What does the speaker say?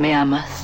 ¿Me amas?